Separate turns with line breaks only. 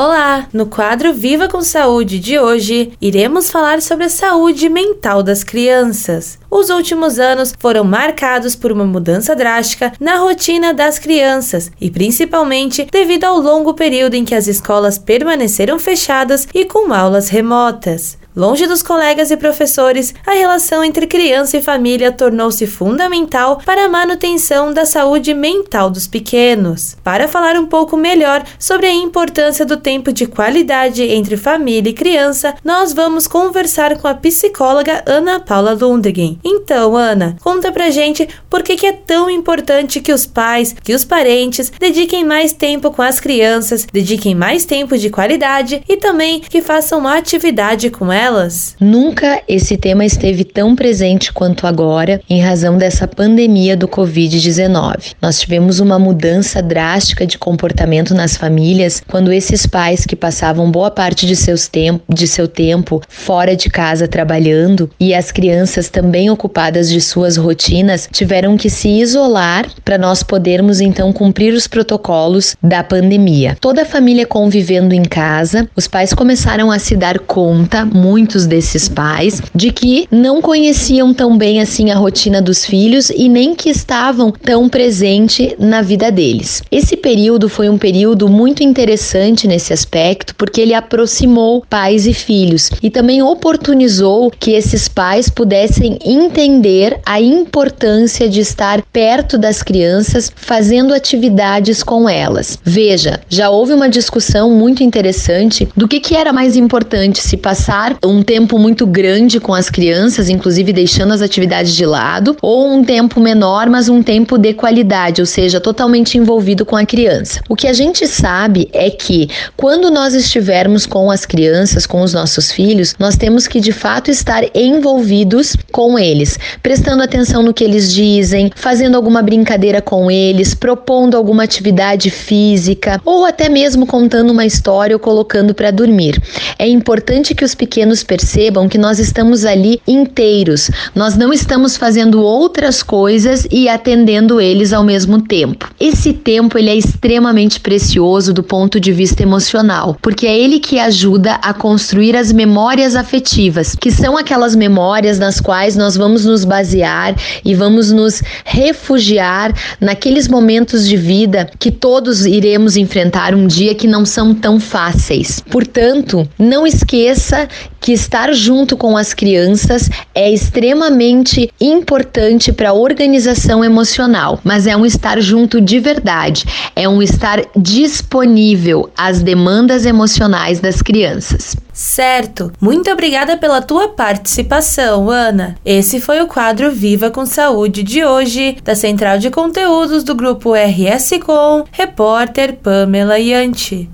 Olá! No quadro Viva com Saúde de hoje, iremos falar sobre a saúde mental das crianças. Os últimos anos foram marcados por uma mudança drástica na rotina das crianças e principalmente devido ao longo período em que as escolas permaneceram fechadas e com aulas remotas. Longe dos colegas e professores, a relação entre criança e família tornou-se fundamental para a manutenção da saúde mental dos pequenos. Para falar um pouco melhor sobre a importância do tempo de qualidade entre família e criança, nós vamos conversar com a psicóloga Ana Paula Lundgren. Então, Ana, conta pra gente por que, que é tão importante que os pais, que os parentes dediquem mais tempo com as crianças, dediquem mais tempo de qualidade e também que façam uma atividade com elas?
Nunca esse tema esteve tão presente quanto agora em razão dessa pandemia do Covid-19. Nós tivemos uma mudança drástica de comportamento nas famílias quando esses pais que passavam boa parte de, seus tempo, de seu tempo fora de casa trabalhando e as crianças também ocupadas de suas rotinas tiveram que se isolar para nós podermos então cumprir os protocolos da pandemia. Toda a família convivendo em casa, os pais começaram a se dar conta muito muitos desses pais de que não conheciam tão bem assim a rotina dos filhos e nem que estavam tão presente na vida deles. Esse período foi um período muito interessante nesse aspecto porque ele aproximou pais e filhos e também oportunizou que esses pais pudessem entender a importância de estar perto das crianças, fazendo atividades com elas. Veja, já houve uma discussão muito interessante do que, que era mais importante se passar um tempo muito grande com as crianças, inclusive deixando as atividades de lado, ou um tempo menor, mas um tempo de qualidade, ou seja, totalmente envolvido com a criança. O que a gente sabe é que quando nós estivermos com as crianças, com os nossos filhos, nós temos que de fato estar envolvidos com prestando atenção no que eles dizem, fazendo alguma brincadeira com eles, propondo alguma atividade física ou até mesmo contando uma história ou colocando para dormir. É importante que os pequenos percebam que nós estamos ali inteiros, nós não estamos fazendo outras coisas e atendendo eles ao mesmo tempo. Esse tempo ele é extremamente precioso do ponto de vista emocional, porque é ele que ajuda a construir as memórias afetivas, que são aquelas memórias nas quais nós vamos nos basear e vamos nos refugiar naqueles momentos de vida que todos iremos enfrentar um dia que não são tão fáceis. Portanto, não esqueça que estar junto com as crianças é extremamente importante para a organização emocional, mas é um estar junto de verdade, é um estar disponível às demandas emocionais das crianças.
Certo. Muito obrigada pela tua participação, Ana. Esse foi o quadro Viva com Saúde de hoje, da Central de Conteúdos do grupo RS Com, repórter Pamela Yanti.